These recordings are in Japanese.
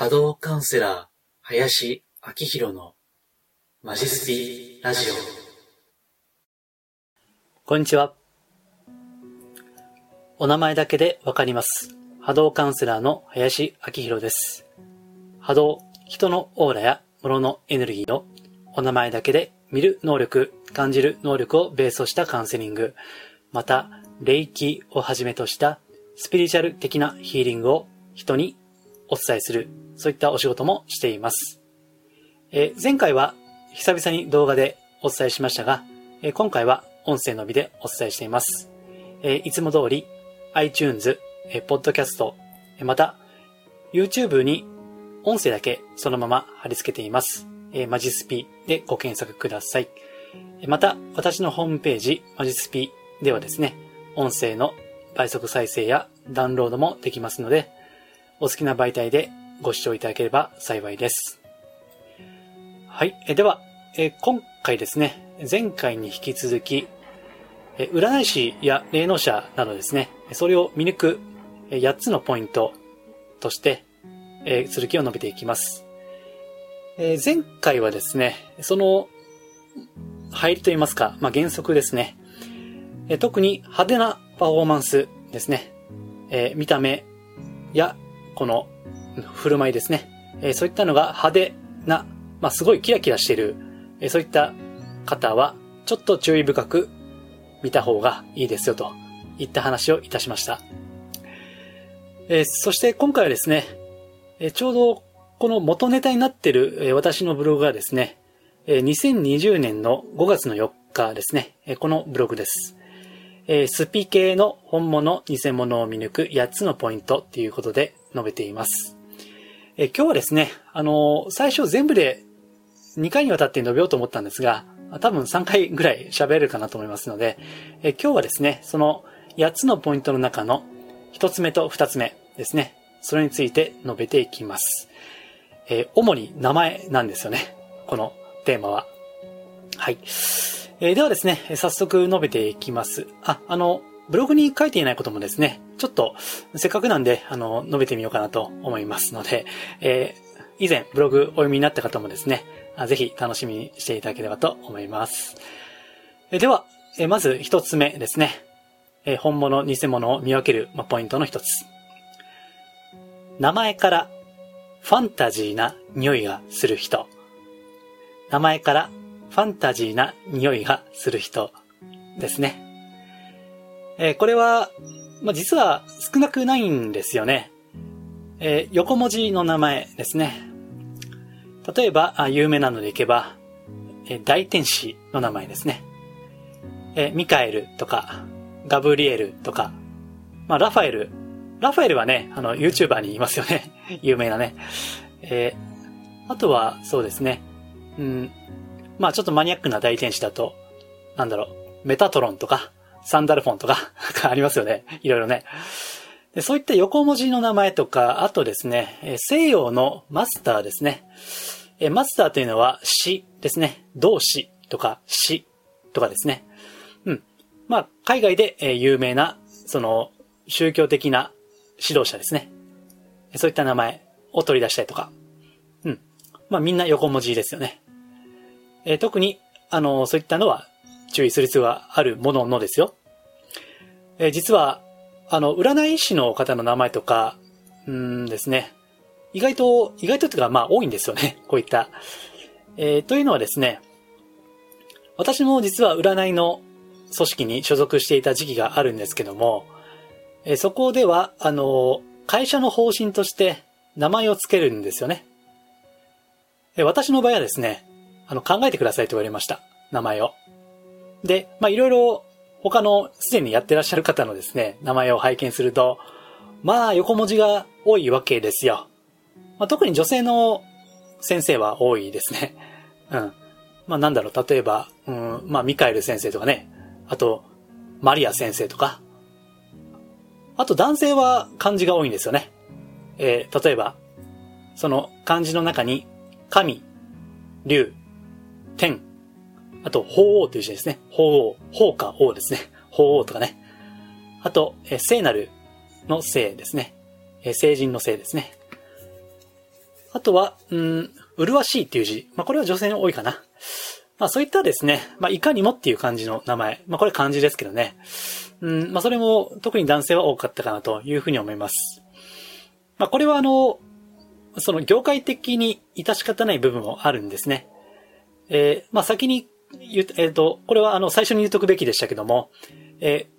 波動カウンセラー、林明宏のマジスピラジオ。こんにちは。お名前だけでわかります。波動カウンセラーの林明宏です。波動、人のオーラや物のエネルギーをお名前だけで見る能力、感じる能力をベースとしたカウンセリング、また、霊気をはじめとしたスピリチュアル的なヒーリングを人にお伝えするそういったお仕事もしています。え、前回は久々に動画でお伝えしましたが、え、今回は音声のみでお伝えしています。え、いつも通り iTunes、えー、Podcast、え、また YouTube に音声だけそのまま貼り付けています。え、マジスピでご検索ください。また、私のホームページ、マジスピではですね、音声の倍速再生やダウンロードもできますので、お好きな媒体でご視聴いただければ幸いです。はい。えでは、え今回ですね、前回に引き続き、え占い師や霊能者などですね、それを見抜く8つのポイントとして、え続きを述べていきます。え前回はですね、その入りといいますか、まあ、原則ですね、え特に派手なパフォーマンスですね、え見た目やこの振る舞いですね。えそういったのが派手な、まあ、すごいキラキラしている、えそういった方は、ちょっと注意深く見た方がいいですよといった話をいたしました。えそして今回はですね、えちょうどこの元ネタになっている、え私のブログがですね、え2020年の5月の4日ですね、えこのブログです。えスピ系の本物、偽物を見抜く8つのポイントということで述べています。え今日はですね、あの最初全部で2回にわたって述べようと思ったんですが、多分3回ぐらい喋れるかなと思いますので、え今日はですね、その8つのポイントの中の1つ目と2つ目ですね、それについて述べていきます。えー、主に名前なんですよね。このテーマは。はい。えー、ではですね、早速述べていきます。あ、あの、ブログに書いていないこともですね、ちょっと、せっかくなんで、あの、述べてみようかなと思いますので、えー、以前ブログお読みになった方もですね、ぜひ楽しみにしていただければと思います。えでは、えまず一つ目ですね。え本物、偽物を見分ける、まポイントの一つ。名前からファンタジーな匂いがする人。名前からファンタジーな匂いがする人ですね。えー、これは、まあ、実は少なくないんですよね。えー、横文字の名前ですね。例えば、あ有名なのでいけば、えー、大天使の名前ですね。え、ミカエルとか、ガブリエルとか、まあ、ラファエル。ラファエルはね、あの、YouTuber にいますよね。有名なね。え、あとは、そうですね。うん。まあ、ちょっとマニアックな大天使だと、なんだろう、メタトロンとか、サンダルフォンとか ありますよね。いろいろね。でそういった横文字の名前とか、あとですね、西洋のマスターですね。マスターというのは詩ですね。動詞とか詩とかですね。うん。まあ、海外で有名な、その、宗教的な指導者ですね。そういった名前を取り出したりとか。うん。まあ、みんな横文字ですよね。え特に、あの、そういったのは注意する必要があるもののですよ。え、実は、あの、占い師の方の名前とか、うんですね。意外と、意外とっていうか、まあ多いんですよね。こういった。えー、というのはですね、私も実は占いの組織に所属していた時期があるんですけども、えー、そこでは、あの、会社の方針として名前を付けるんですよね。えー、私の場合はですね、あの、考えてくださいと言われました。名前を。で、まあいろいろ他のすでにやってらっしゃる方のですね、名前を拝見すると、まあ横文字が多いわけですよ。まあ、特に女性の先生は多いですね。うん。まあなんだろう、例えば、うん、まあミカエル先生とかね、あと、マリア先生とか。あと男性は漢字が多いんですよね。えー、例えば、その漢字の中に、神、竜、天、あと、法王という字ですね。法王、法か王ですね。法王とかね。あと、え聖なるの聖ですね。え聖人の聖ですね。あとは、うん、麗しいっていう字。まあ、これは女性に多いかな。まあ、そういったですね、まあ、いかにもっていう感じの名前。まあ、これ漢字ですけどね。うん、まあ、それも特に男性は多かったかなというふうに思います。まあ、これはあの、その業界的に致し方ない部分もあるんですね。えー、まあ、先に、えっ、と、これはあの、最初に言っとくべきでしたけども、えー、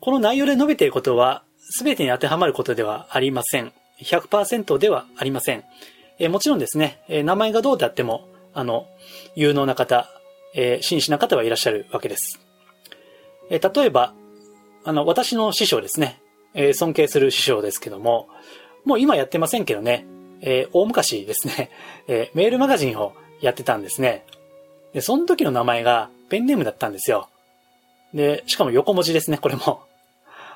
この内容で述べていることは、すべてに当てはまることではありません。100%ではありません。えー、もちろんですね、え、名前がどうであっても、あの、有能な方、え、真摯な方はいらっしゃるわけです。え、例えば、あの、私の師匠ですね、え、尊敬する師匠ですけども、もう今やってませんけどね、え、大昔ですね、え、メールマガジンをやってたんですね。で、その時の名前がペンネームだったんですよ。で、しかも横文字ですね、これも。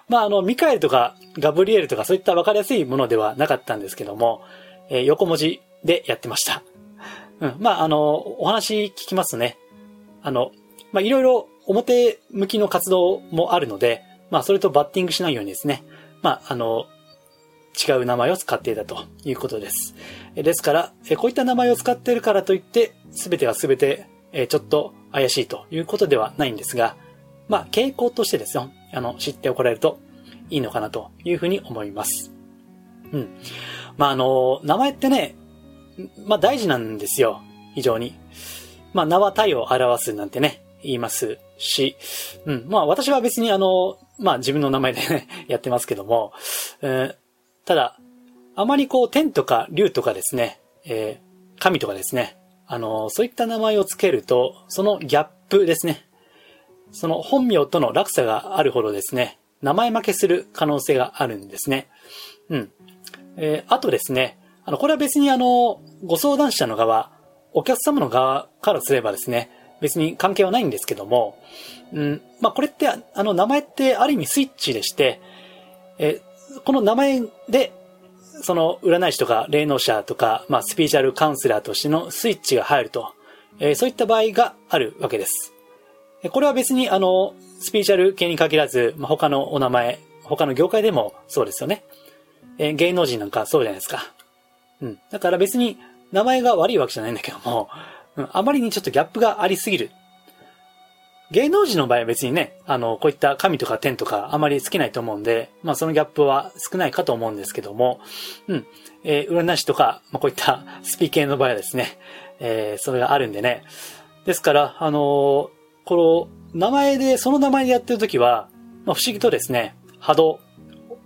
まあ、あの、ミカエルとかガブリエルとかそういった分かりやすいものではなかったんですけども、えー、横文字でやってました。うん。まあ、あの、お話聞きますね、あの、まあ、いろいろ表向きの活動もあるので、まあ、それとバッティングしないようにですね、まあ、あの、違う名前を使っていたということです。ですから、こういった名前を使っているからといって、すべてがすべて、えちょっと怪しいということではないんですが、まあ、傾向としてですよ、あの、知っておかれるといいのかなというふうに思います。うん。まあ、あの、名前ってね、まあ、大事なんですよ。非常に。まあ、名は体を表すなんてね、言いますし、うん。まあ、私は別にあの、まあ、自分の名前でね、やってますけども、えー、ただ、あまりこう、天とか竜とかですね、えー、神とかですね、あの、そういった名前を付けると、そのギャップですね。その本名との落差があるほどですね、名前負けする可能性があるんですね。うん。えー、あとですね、あの、これは別にあの、ご相談者の側、お客様の側からすればですね、別に関係はないんですけども、うん、まあ、これって、あの、名前ってある意味スイッチでして、えー、この名前で、その占い師とか霊能者とか、まあ、スピーチャルカウンセラーとしてのスイッチが入ると、えー、そういった場合があるわけです。これは別にあの、スピーチャル系に限らず、まあ、他のお名前、他の業界でもそうですよね。えー、芸能人なんかそうじゃないですか。うん。だから別に名前が悪いわけじゃないんだけども、うん、あまりにちょっとギャップがありすぎる。芸能人の場合は別にね、あの、こういった神とか天とかあまり好きないと思うんで、まあそのギャップは少ないかと思うんですけども、うん。えー、占い師とか、まあこういったスピ系の場合はですね、えー、それがあるんでね。ですから、あのー、この名前で、その名前でやってるときは、まあ不思議とですね、波動、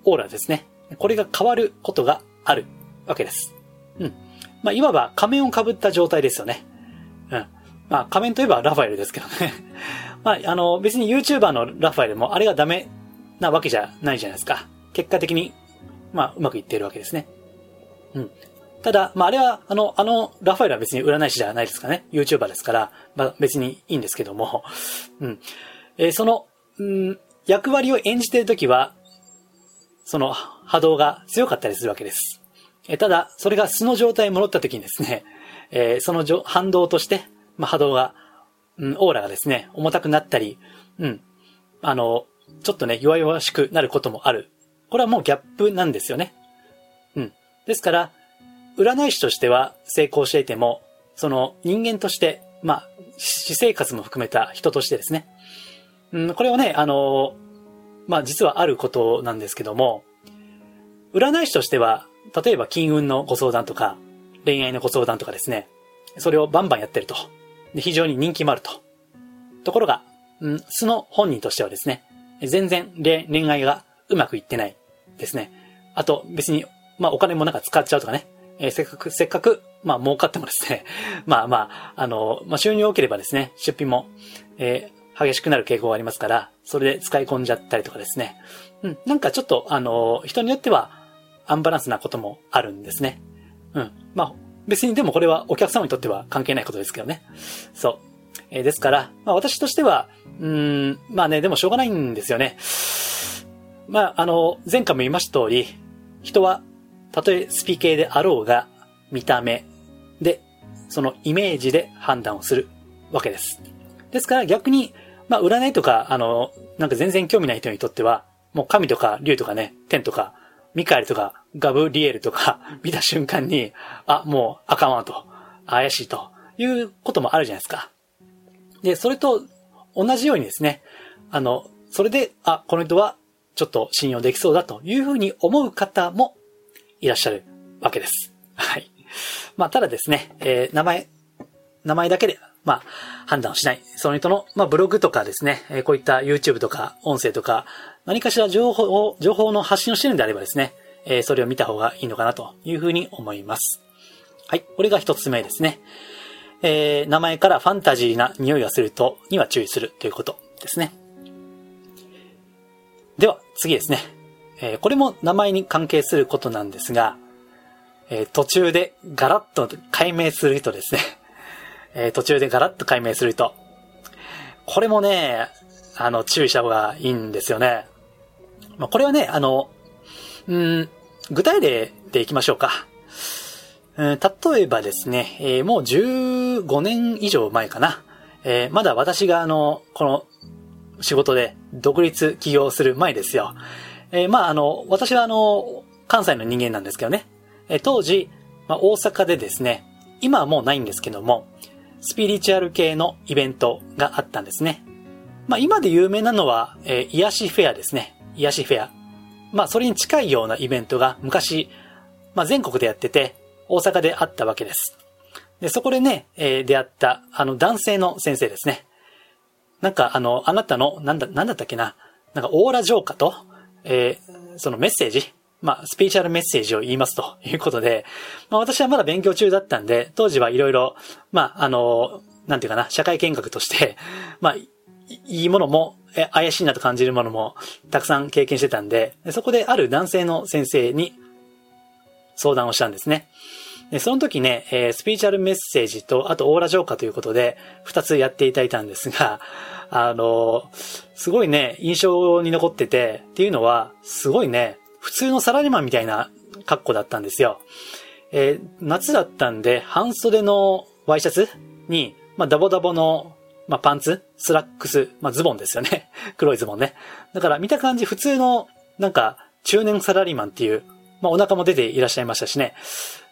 オーラですね。これが変わることがあるわけです。うん。まあ、いわば仮面を被った状態ですよね。うん。まあ、仮面といえばラファエルですけどね。まあ、あの、別に YouTuber のラファエルもあれがダメなわけじゃないじゃないですか。結果的に、まあ、うまくいっているわけですね。うん。ただ、まあ、あれは、あの、あの、ラファエルは別に占い師じゃないですかね。YouTuber ですから、まあ、別にいいんですけども、うん。えー、その、うん、役割を演じているときは、その波動が強かったりするわけです。えただ、それが素の状態に戻った時にですね、えー、その反動として、まあ、波動が、うん、オーラがですね、重たくなったり、うん、あの、ちょっとね、弱々しくなることもある。これはもうギャップなんですよね。うん。ですから、占い師としては成功していても、その人間として、まあ、私生活も含めた人としてですね。うん、これはね、あの、まあ実はあることなんですけども、占い師としては例えば金運のご相談とか、恋愛のご相談とかですね、それをバンバンやってると。で非常に人気もあると。ところが、うん、素の本人としてはですね、全然恋愛がうまくいってないですね。あと別に、まあお金もなんか使っちゃうとかね、えー、せっかく、せっかく、まあ儲かってもですね、まあまあ、あの、まあ収入多ければですね、出費も、えー、激しくなる傾向がありますから、それで使い込んじゃったりとかですね。うん、なんかちょっと、あの、人によっては、アンバランスなこともあるんですね。うん。まあ、別にでもこれはお客様にとっては関係ないことですけどね。そう。えー、ですから、まあ私としては、うん、まあね、でもしょうがないんですよね。まあ、あの、前回も言いました通り、人は、たとえスピ系であろうが、見た目で、そのイメージで判断をするわけです。ですから逆に、まあ占いとか、あの、なんか全然興味ない人にとっては、もう神とか竜とかね、天とか、ミカエルとかガブリエルとか見た瞬間に、あ、もうあかんわと、怪しいということもあるじゃないですか。で、それと同じようにですね、あの、それで、あ、この人はちょっと信用できそうだというふうに思う方もいらっしゃるわけです。はい。まあ、ただですね、えー、名前、名前だけで、まあ、判断をしない。その人の、まあ、ブログとかですね、え、こういった YouTube とか音声とか、何かしら情報を、情報の発信をしてるんであればですね、え、それを見た方がいいのかなというふうに思います。はい。これが一つ目ですね。えー、名前からファンタジーな匂いがすると、には注意するということですね。では、次ですね。えー、これも名前に関係することなんですが、えー、途中でガラッと解明する人ですね。えー、途中でガラッと解明する人。これもね、あの、注意した方がいいんですよね。まあ、これはね、あの、うん、具体例でいきましょうか。うん、例えばですね、えー、もう15年以上前かな。えー、まだ私があの、この仕事で独立起業する前ですよ。えー、まああの、私はあの、関西の人間なんですけどね。え当時、まあ、大阪でですね、今はもうないんですけども、スピリチュアル系のイベントがあったんですね。まあ、今で有名なのは、えー、癒しフェアですね。癒しフェア。まあ、それに近いようなイベントが昔、まあ、全国でやってて、大阪であったわけです。で、そこでね、えー、出会った、あの、男性の先生ですね。なんか、あの、あなたの、なんだ、なんだったっけな。なんか、オーラ浄化と、えー、そのメッセージ、まあ、スピーチャルメッセージを言いますということで、まあ私はまだ勉強中だったんで、当時はいろいろ、まあ、あの、なんていうかな、社会見学として、まあ、いいものも、怪しいなと感じるものもたくさん経験してたんで、そこである男性の先生に相談をしたんですね。でその時ね、えー、スピーチャルメッセージと、あとオーラ浄化ということで、二つやっていただいたんですが、あの、すごいね、印象に残ってて、っていうのは、すごいね、普通のサラリーマンみたいな格好だったんですよ。えー、夏だったんで、半袖のワイシャツに、まあ、ダボダボの、まあ、パンツスラックスまあ、ズボンですよね。黒いズボンね。だから見た感じ普通の、なんか、中年サラリーマンっていう、まあ、お腹も出ていらっしゃいましたしね。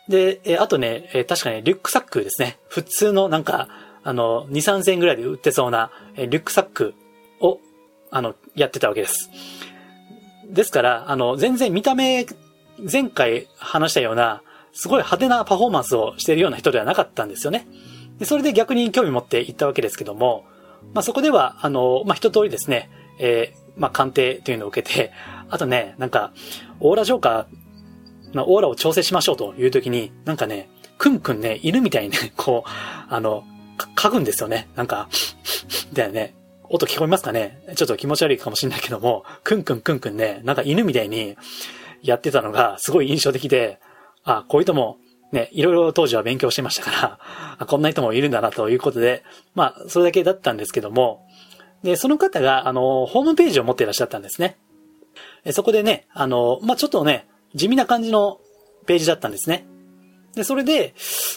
で、えー、あとね、えー、確かにリュックサックですね。普通のなんか、あの、2、3千円ぐらいで売ってそうな、えー、リュックサックを、あの、やってたわけです。ですから、あの、全然見た目、前回話したような、すごい派手なパフォーマンスをしているような人ではなかったんですよね。でそれで逆に興味持って行ったわけですけども、まあ、そこでは、あの、まあ、一通りですね、えー、まあ、鑑定というのを受けて、あとね、なんか、オーラ浄化、まあ、オーラを調整しましょうという時に、なんかね、くんくんね、犬みたいにね、こう、あの、嗅ぐんですよね。なんか、だよね。音聞こえますかね？ちょっと気持ち悪いかもしれないけども、くんくんくんくんね、なんか犬みたいにやってたのがすごい印象的で、あ、こういう人もね、いろいろ当時は勉強してましたからあ、こんな人もいるんだなということで、まあ、それだけだったんですけども、で、その方が、あの、ホームページを持っていらっしゃったんですね。そこでね、あの、まあ、ちょっとね、地味な感じのページだったんですね。で、それで、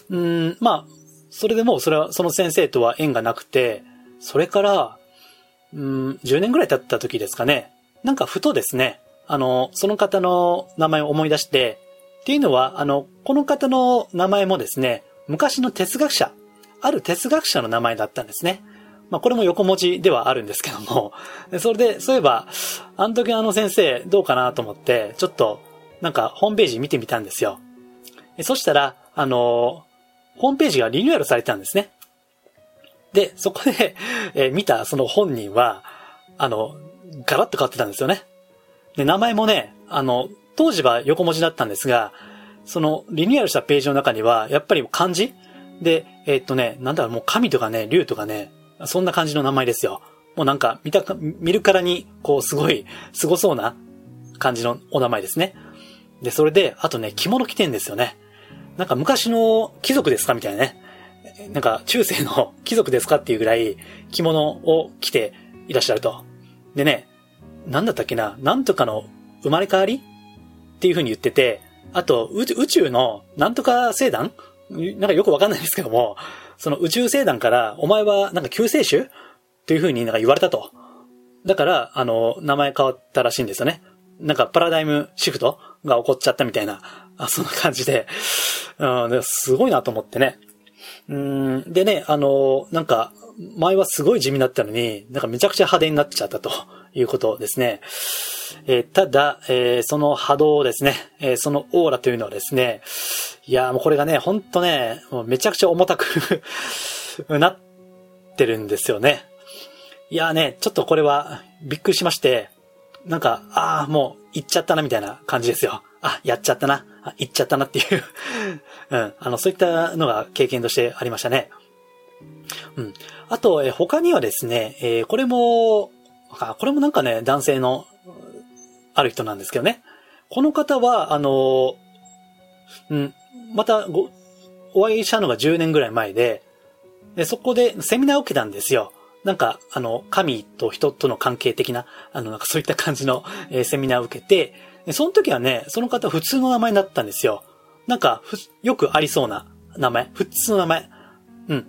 うん、まあ、それでもう、それは、その先生とは縁がなくて、それから、うん、10年ぐらい経った時ですかね。なんかふとですね、あの、その方の名前を思い出して、っていうのは、あの、この方の名前もですね、昔の哲学者、ある哲学者の名前だったんですね。まあ、これも横文字ではあるんですけども、それで、そういえば、あの時あの先生どうかなと思って、ちょっと、なんか、ホームページ見てみたんですよ。そしたら、あの、ホームページがリニューアルされたんですね。で、そこで、えー、見たその本人は、あの、ガラッと変わってたんですよね。で、名前もね、あの、当時は横文字だったんですが、そのリニューアルしたページの中には、やっぱり漢字？で、えー、っとね、なんだろう、もう神とかね、竜とかね、そんな感じの名前ですよ。もうなんか、見たか、見るからに、こう、すごい、凄そうな感じのお名前ですね。で、それで、あとね、着物着てんですよね。なんか昔の貴族ですか？みたいなね。なんか中世の貴族ですかっていうぐらい着物を着ていらっしゃると。でね、なんだったっけな、なんとかの生まれ変わりっていう風に言ってて、あと宇宙のなんとか星団？なんかよくわかんないんですけども、その宇宙星団からお前はなんか救世主？っていう風になんか言われたと。だから、あの、名前変わったらしいんですよね。なんかパラダイムシフトが起こっちゃったみたいな、あそんな感じで、うん、すごいなと思ってね。うん、でね、あの、なんか、前はすごい地味だったのに、なんかめちゃくちゃ派手になっちゃったと いうことですね。えー、ただ、えー、その波動ですね、えー、そのオーラというのはですね、いやもうこれがね、ほんとね、もうめちゃくちゃ重たく なってるんですよね。いやね、ちょっとこれはびっくりしまして、なんか、ああ、もう行っちゃったなみたいな感じですよ。あ、やっちゃったな。あ、行っちゃったなっていう うん。あの、そういったのが経験としてありましたね。うん。あと、え他にはですね、えー、これも、あこれもなんかね、男性の、ある人なんですけどね。この方は、あの、うん、またご、お会いしたのが10年ぐらい前で、で、そこでセミナーを受けたんですよ。なんか、あの、神と人との関係的な、あの、なんかそういった感じの、えー、セミナーを受けて、その時はね、その方普通の名前になったんですよ。なんか、よくありそうな名前。普通の名前。うん。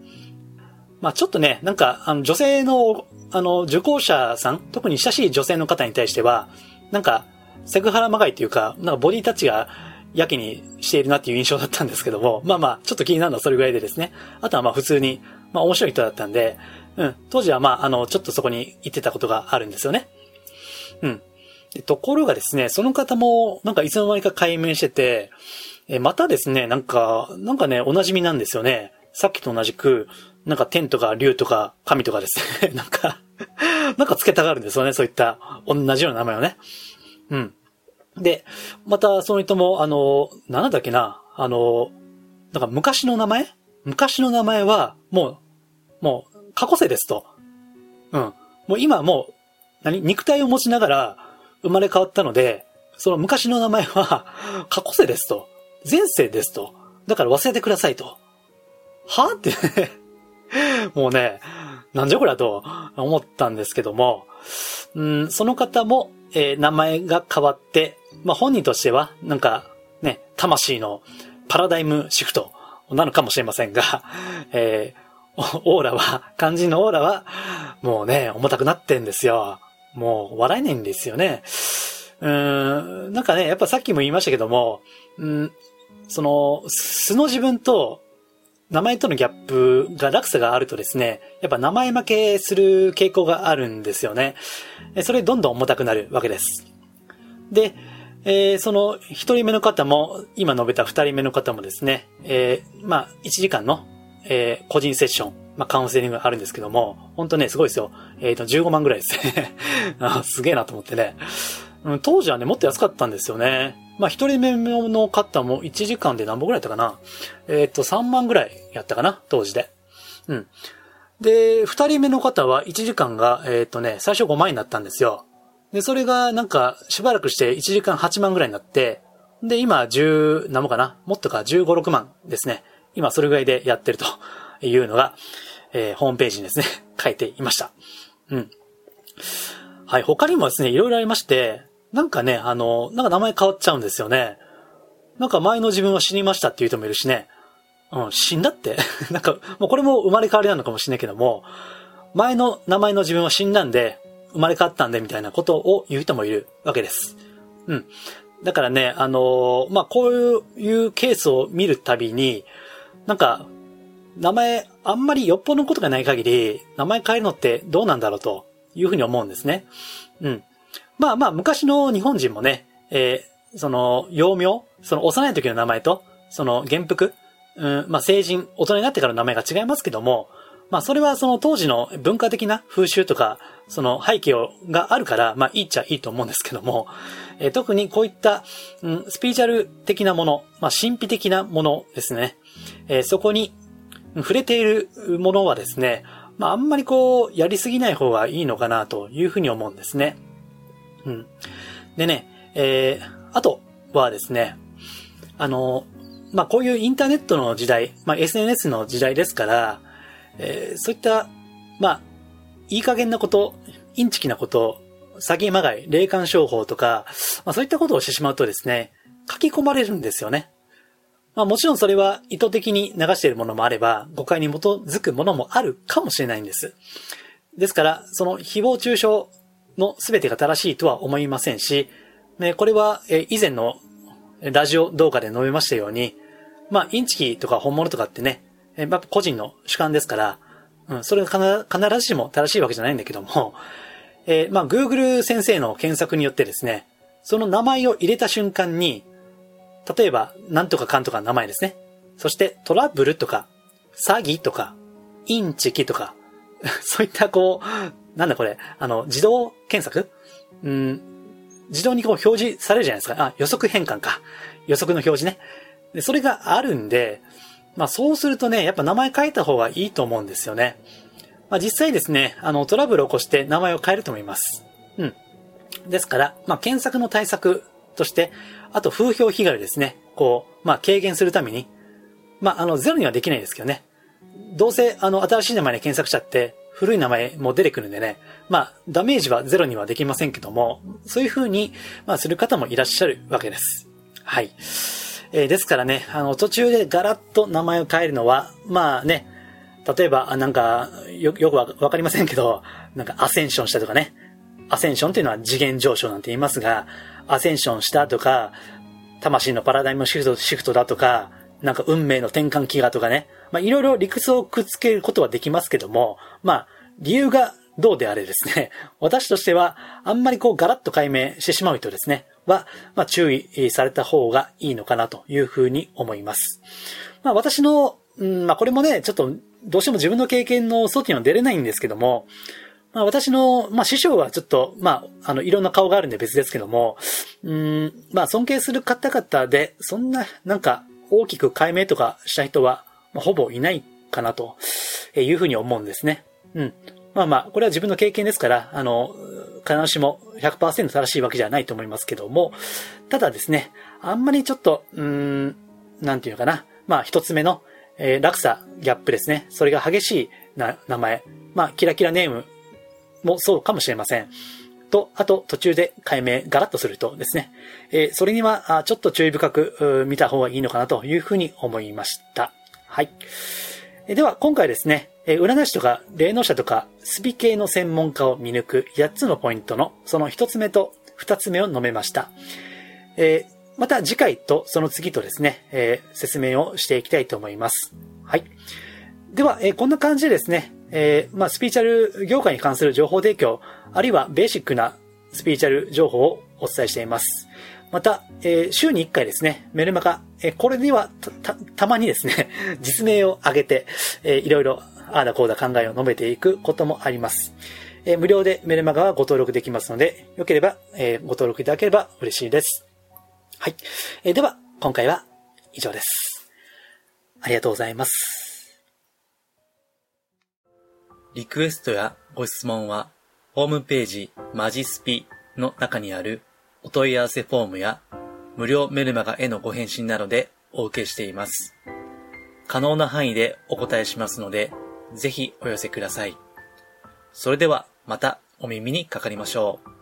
まあちょっとね、なんか、あの、女性の、あの、受講者さん、特に親しい女性の方に対しては、なんか、セクハラまがいというか、なんかボディタッチがやけにしているなっていう印象だったんですけども、まあまあ、ちょっと気になるのはそれぐらいでですね。あとはまあ普通に、まあ面白い人だったんで、うん、当時はまあ、あの、ちょっとそこに行ってたことがあるんですよね。うん。でところがですね、その方も、なんかいつの間にか解明してて、え、またですね、なんか、なんかね、お馴染みなんですよね。さっきと同じく、なんか天とか竜とか神とかですね。なんかなんか付けたがるんですよね。そういった同じような名前をね。うん。で、またその人も、あの、なんだっけな、あの、なんか昔の名前？昔の名前は、もう、もう、過去世ですと。うん。もう今もう、何？肉体を持ちながら生まれ変わったので、その昔の名前は 過去世ですと。前世ですと。だから忘れてくださいと。はってね もうね、なんじゃこりゃと思ったんですけども、うん、その方も、えー、名前が変わって、まあ、本人としては、なんか、ね、魂のパラダイムシフトなのかもしれませんが、えー、オーラは、肝心のオーラは、もうね、重たくなってんですよ。もう、笑えないんですよね。うーん、なんかね、やっぱさっきも言いましたけども、うん、その、素の自分と名前とのギャップが落差があるとですね、やっぱ名前負けする傾向があるんですよね。それどんどん重たくなるわけです。で、えー、その一人目の方も、今述べた二人目の方もですね、えー、まあ、一時間の、えー、個人セッション、まあ、カウンセリングがあるんですけども、本当ね、すごいですよ。えっ、ー、と、15万ぐらいですね あ。すげえなと思ってね。うん、当時はね、もっと安かったんですよね。まあ、一人目の方も1時間で何本ぐらいやったかなえっ、ー、と、3万ぐらいやったかな当時で。うん。で、二人目の方は1時間が、えっ、ー、とね、最初5万円になったんですよ。で、それがなんか、しばらくして1時間8万ぐらいになって、で、今10、何もかなもっとか15、6万ですね。今それぐらいでやってるというのが、えー、ホームページにですね、書いていました。うん。はい、他にもですね、いろいろありまして、なんかね、あの、なんか名前変わっちゃうんですよね。なんか前の自分は死にましたっていう人もいるしね。うん、死んだって？なんか、もうこれも生まれ変わりなのかもしれないけども、前の名前の自分は死んだんで、生まれ変わったんでみたいなことを言う人もいるわけです。うん。だからね、あのー、まあ、こういうケースを見るたびに、なんか、名前、あんまりよっぽどのことがない限り、名前変えるのってどうなんだろうというふうに思うんですね。うん。まあまあ、昔の日本人もね、えー、その、幼名、その幼い時の名前と、その、元服、うん、まあ成人、大人になってからの名前が違いますけども、まあそれはその当時の文化的な風習とか、その背景があるから、まあいいっちゃいいと思うんですけども、えー、特にこういった、うん、スピーチャル的なもの、まあ神秘的なものですね。えー、そこに触れているものはですね、まああんまりこう、やりすぎない方がいいのかなというふうに思うんですね。うん。でね、えー、あとはですね、あの、まあ、こういうインターネットの時代、まあ、SNS の時代ですから、えー、そういった、まあ、いい加減なこと、インチキなこと、詐欺まがい、霊感商法とか、まあ、そういったことをしてしまうとですね、書き込まれるんですよね。まあもちろんそれは意図的に流しているものもあれば、誤解に基づくものもあるかもしれないんです。ですから、その誹謗中傷の全てが正しいとは思いませんし、ね、これは、以前のラジオ動画で述べましたように、まあ、インチキとか本物とかってね、えまあ、個人の主観ですから、うん、それが必ずしも正しいわけじゃないんだけども、えー、まあ、Google 先生の検索によってですね、その名前を入れた瞬間に、例えば、なんとかかんとかの名前ですね。そして、トラブルとか、詐欺とか、インチキとか、そういったこう、なんだこれ、あの、自動検索？うん、自動にこう表示されるじゃないですか。あ、予測変換か。予測の表示ね。で、それがあるんで、まあそうするとね、やっぱ名前変えた方がいいと思うんですよね。まあ実際ですね、あの、トラブルを起こして名前を変えると思います。うん。ですから、まあ検索の対策として、あと風評被害ですね、こう、まあ軽減するために、まああの、ゼロにはできないですけどね。どうせ、あの、新しい名前で検索しちゃって、古い名前も出てくるんでね、まあ、ダメージはゼロにはできませんけども、そういう風に、まあ、する方もいらっしゃるわけです。はい。えー、ですからね、あの、途中でガラッと名前を変えるのは、まあね、例えば、なんか、よ、よくわかりませんけど、なんかアセンションしたとかね。アセンションっていうのは次元上昇なんて言いますが、アセンションしたとか、魂のパラダイムシフト、シフトだとか、なんか運命の転換期がとかね。まあ、いろいろ理屈をくっつけることはできますけども、まあ、理由がどうであれですね、私としては、あんまりこうガラッと解明してしまうとですね、は、まあ、注意された方がいいのかなというふうに思います。まあ、私の、うん、まあ、これもね、ちょっと、どうしても自分の経験の外には出れないんですけども、まあ、私の、まあ、師匠はちょっと、まあ、あの、いろんな顔があるんで別ですけども、うん、まあ、尊敬する方々で、そんな、なんか、大きく解明とかした人は、まあ、ほぼいないかなというふうに思うんですね。うん。まあまあ、これは自分の経験ですから、あの、必ずしも100%正しいわけじゃないと思いますけども、ただですね、あんまりちょっと、うーん、なんていうのかな。まあ、一つ目の、えー、落差、ギャップですね。それが激しいな、名前。まあ、キラキラネームもそうかもしれません。と、あと途中で解明ガラッとするとですね、えー、それにはちょっと注意深く見た方がいいのかなというふうに思いました。はい。では、今回ですね、え占い師とか霊能者とかスピ系の専門家を見抜く8つのポイントのその1つ目と2つ目を述べました。えー、また次回とその次とですね、えー、説明をしていきたいと思います。はい。では、えー、こんな感じでですね、えー、まあ、スピーチャル業界に関する情報提供、あるいはベーシックなスピーチャル情報をお伝えしています。また、えー、週に1回ですね、メルマガ、えー、これにはた、た、たまにですね、実名を挙げて、えー、いろいろ、ああだこうだ考えを述べていくこともあります。え、無料でメルマガはご登録できますので、よければ、え、ご登録いただければ嬉しいです。はい。え、では、今回は以上です。ありがとうございます。リクエストやご質問は、ホームページマジスピの中にあるお問い合わせフォームや無料メルマガへのご返信などでお受けしています。可能な範囲でお答えしますので、ぜひお寄せください。それではまたお耳にかかりましょう。